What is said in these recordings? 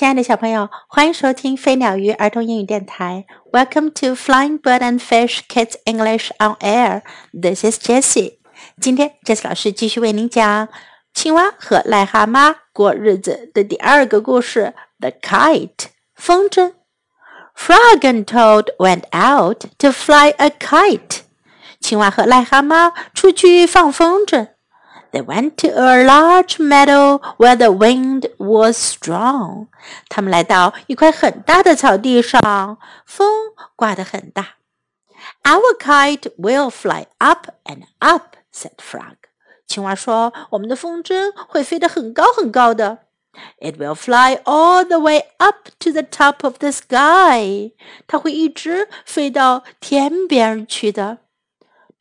亲爱的小朋友，欢迎收听飞鸟鱼儿童英语电台。Welcome to Flying Bird and Fish Kids English on Air. This is Jessie. 今天，Jessie 老师继续为您讲青蛙和癞蛤蟆过日子的第二个故事：The Kite 风筝。Frog and Toad went out to fly a kite. 青蛙和癞蛤蟆出去放风筝。they went to a large meadow where the wind was strong. 他们来到一块很大的草地上，风刮得很大。Our kite will fly up and up," said Frog. 青蛙说：“我们的风筝会飞得很高很高的。” It will fly all the way up to the top of the sky. 它会一直飞到天边去的。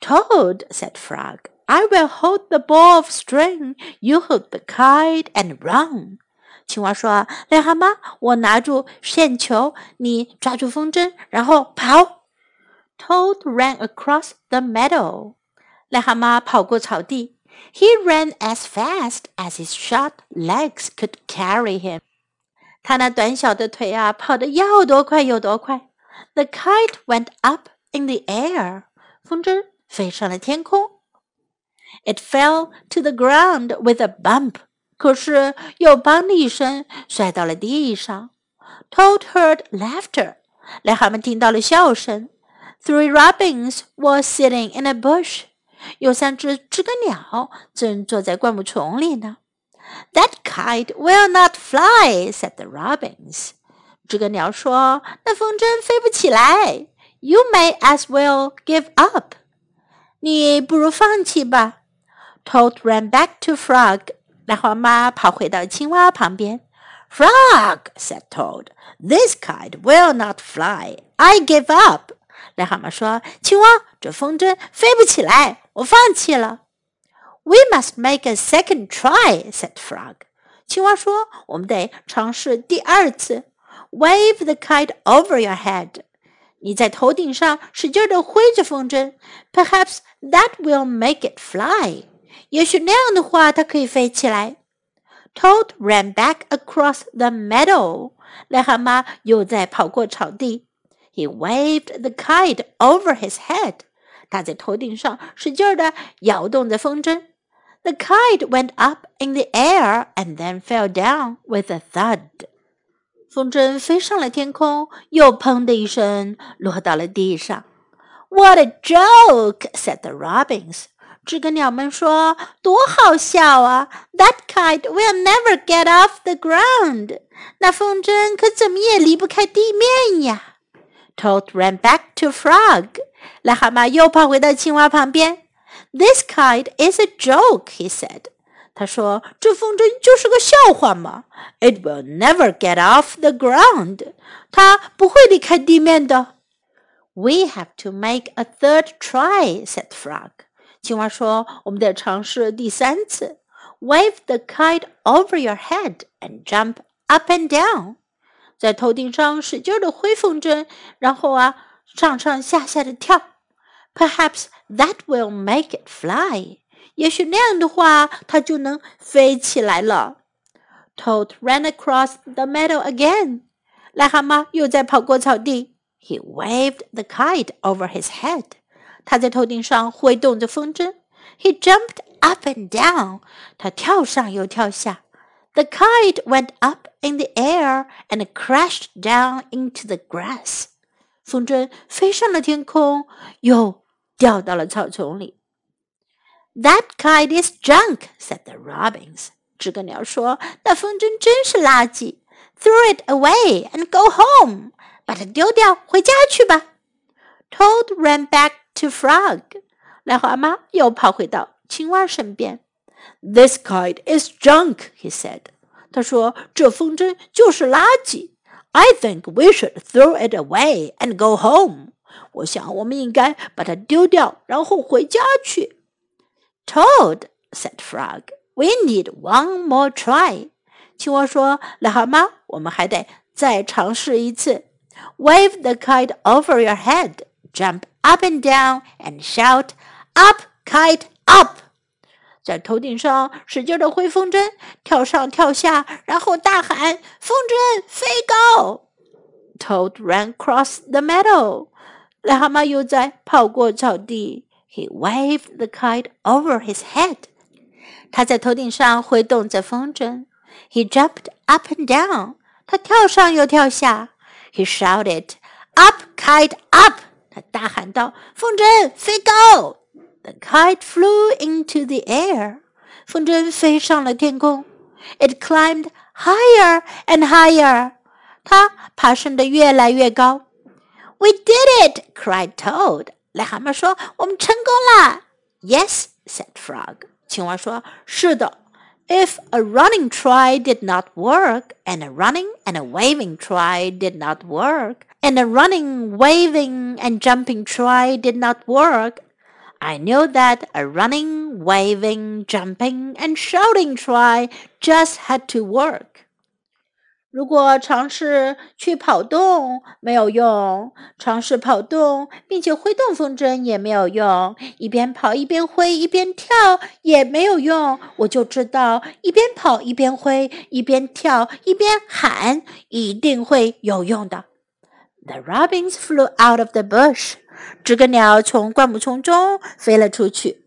Toad said Frog. I will hold the ball of string, you hold the kite and run. 青蛙说：“癞蛤蟆，我拿住线球，你抓住风筝，然后跑。” Toad ran across the meadow. 癞蛤蟆跑过草地。He ran as fast as his short legs could carry him. 他那短小的腿啊，跑得要多快有多快。The kite went up in the air. 风筝飞上了天空。 it fell to the ground with a bump. 可是又“梆”的一声，摔到了地上。Toad heard laughter. 癞蛤蟆听到了笑声。Three robins were sitting in a bush. 有三只知更鸟正坐在灌木丛里呢。That kite will not fly," said the robins. 知更鸟说：“那风筝飞不起来。You may as well give up. 你不如放弃吧。” Toad ran back to Frog. 癞蛤蟆跑回到青蛙旁边。Frog said Toad, "This kite will not fly. I give up." 癞蛤蟆说：“青蛙，这风筝飞不起来，我放弃了。” We must make a second try," said Frog. 青蛙说：“我们得尝试第二次。Wave the kite over your head. 你在头顶上使劲地挥着风筝，Perhaps that will make it fly. 也许那样的话，它可以飞起来。Toad ran back across the meadow。癞蛤蟆又在跑过草地。He waved the kite over his head。他在头顶上使劲地摇动着风筝。The kite went up in the air and then fell down with a thud。风筝飞上了天空，又砰的一声落到了地上。What a joke! said the robins. 知更鸟们说：“多好笑啊！That kite will never get off the ground。那风筝可怎么也离不开地面呀。” Toad ran back to Frog。癞蛤蟆又跑回到青蛙旁边。“This kite is a joke,” he said。他说：“这风筝就是个笑话嘛。It will never get off the ground。它不会离开地面的。” We have to make a third try," said Frog. 青蛙说：“我们得尝试第三次。Wave the kite over your head and jump up and down，在头顶上使劲的挥风筝，然后啊，上上下下的跳。Perhaps that will make it fly。也许那样的话，它就能飞起来了。Toad ran across the meadow again。癞蛤蟆又在跑过草地。He waved the kite over his head。 他在头顶上挥动着风筝。He jumped up and down. 他跳上又跳下。The kite went up in the air and crashed down into the grass. 风筝飞上了天空，又掉到了草丛里。That kite is junk," said the robins. 知更鸟说：“那风筝真是垃圾。Throw it away and go home. 把它丢掉，回家去吧。” Toad ran back to Frog，癞蛤蟆又跑回到青蛙身边。This kite is junk, he said. 他说：“这风筝就是垃圾。I think we should throw it away and go home. 我想我们应该把它丢掉，然后回家去。” Toad said Frog, "We need one more try." 青蛙说：“癞蛤蟆，我们还得再尝试一次。Wave the kite over your head, jump up and down and shout, Up, kite, up! 在头顶上使劲的挥风筝，跳上跳下，然后大喊：“风筝飞高！”Toad ran across the meadow。癞蛤蟆又在跑过草地。He waved the kite over his head。他在头顶上挥动着风筝。He jumped up and down。他跳上又跳下。He shouted, "Up, kite, up!" 他大喊道：“风筝飞高！” The kite flew into the air. 风筝飞上了天空。It climbed higher and higher. 它爬升得越来越高。We did it! cried Toad. 癞蛤蟆说：“我们成功了。” Yes, said Frog. 青蛙说：“是的。” If a running try did not work, and a running and a waving try did not work, and a running, waving, and jumping try did not work, I knew that a running, waving, jumping, and shouting try just had to work. 如果尝试去跑动没有用，尝试跑动并且挥动风筝也没有用，一边跑一边挥一边跳也没有用，我就知道一边跑一边挥一边跳一边喊一定会有用的。The robins flew out of the bush. 知更鸟从灌木丛中飞了出去。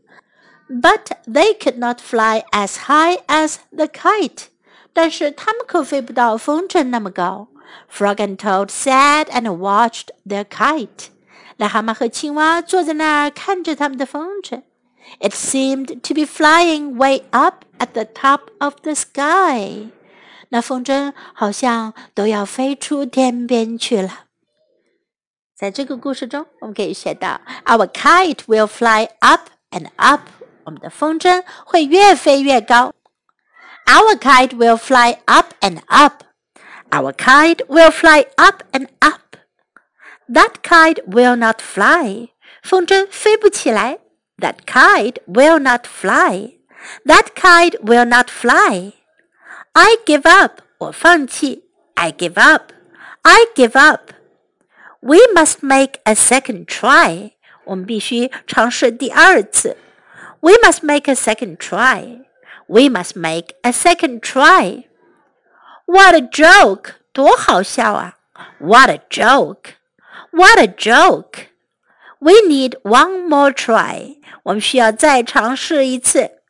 But they could not fly as high as the kite. 但是它们可飞不到风筝那么高。Frog and Toad sat and watched their kite. 癞蛤蟆和青蛙坐在那儿看着他们的风筝。It seemed to be flying way up at the top of the sky. 那风筝好像都要飞出天边去了。在这个故事中，我们可以学到，Our kite will fly up and up。我们的风筝会越飞越高。 Our kite will fly up and up. Our kite will fly up and up. That kite will not fly. 风筝飞不起来。That kite will not fly. That kite will not fly. I give up. 我放弃。I give up. I give up. We must make a second try. 我们必须尝试第二次。We must make a second try. We must make a second try. What a joke! 多好笑啊！What a joke! What a joke! We need one more try. 我们需要再尝试一次。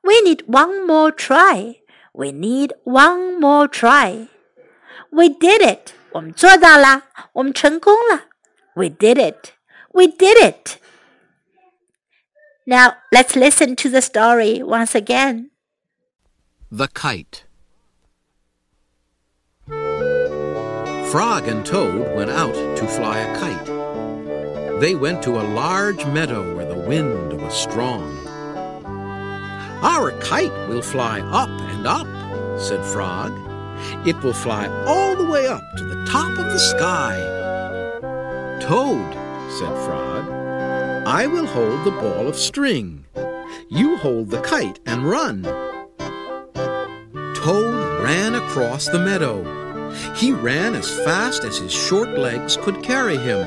We need one more try. We need one more try. We did it. 我们做到了，我们成功了。We did it. We did it. Now let's listen to the story once again. The Kite. Frog and Toad went out to fly a kite. They went to a large meadow where the wind was strong. Our kite will fly up and up, said Frog. It will fly all the way up to the top of the sky. Toad, said Frog, I will hold the ball of string. You hold the kite and run. Toad ran across the meadow. He ran as fast as his short legs could carry him.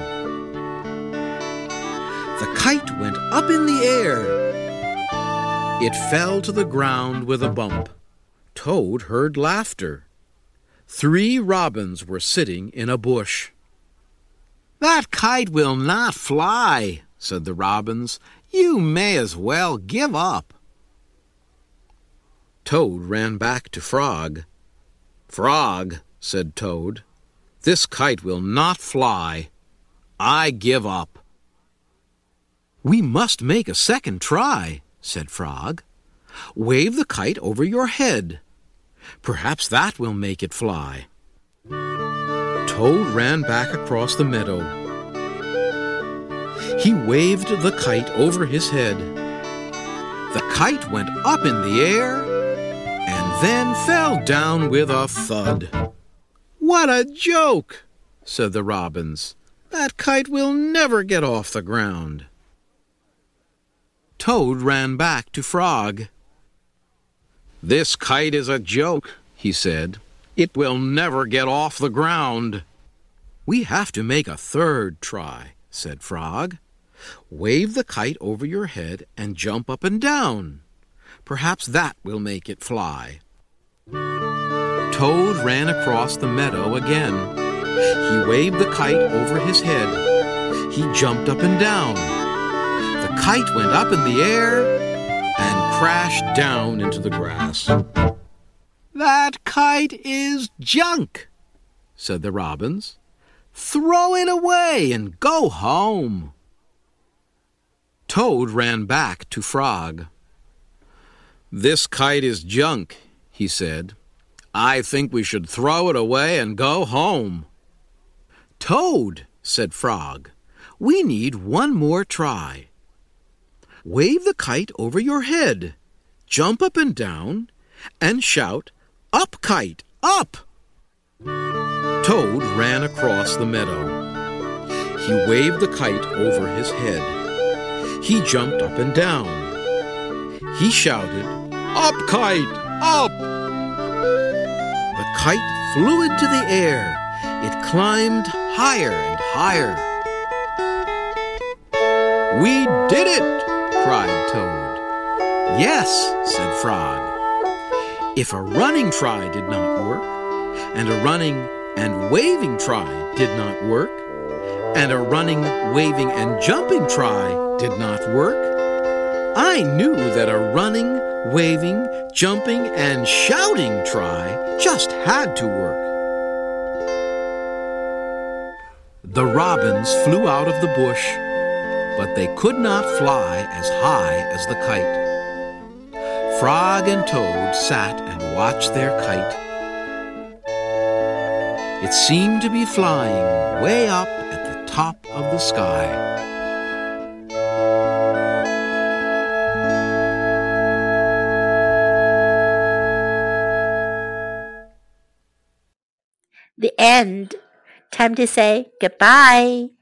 The kite went up in the air. It fell to the ground with a bump. Toad heard laughter. Three robins were sitting in a bush. That kite will not fly, said the robins. You may as well give up. Toad ran back to Frog. Frog, said Toad, this kite will not fly. I give up. We must make a second try, said Frog. Wave the kite over your head. Perhaps that will make it fly. Toad ran back across the meadow. He waved the kite over his head. The kite went up in the air then fell down with a thud. What a joke! said the robins. That kite will never get off the ground. Toad ran back to Frog. This kite is a joke, he said. It will never get off the ground. We have to make a third try, said Frog. Wave the kite over your head and jump up and down. Perhaps that will make it fly. Toad ran across the meadow again. He waved the kite over his head. He jumped up and down. The kite went up in the air and crashed down into the grass. That kite is junk, said the robins. Throw it away and go home. Toad ran back to Frog. This kite is junk, he said. I think we should throw it away and go home. Toad, said Frog, we need one more try. Wave the kite over your head, jump up and down, and shout, Up, kite, up! Toad ran across the meadow. He waved the kite over his head. He jumped up and down. He shouted, up, kite! Up! Kite flew into the air. It climbed higher and higher. We did it! cried Toad. Yes, said Frog. If a running try did not work, and a running and waving try did not work, and a running, waving, and jumping try did not work, I knew that a running, waving, jumping, and shouting try just had to work. The robins flew out of the bush, but they could not fly as high as the kite. Frog and Toad sat and watched their kite. It seemed to be flying way up at the top of the sky. End. Time to say goodbye.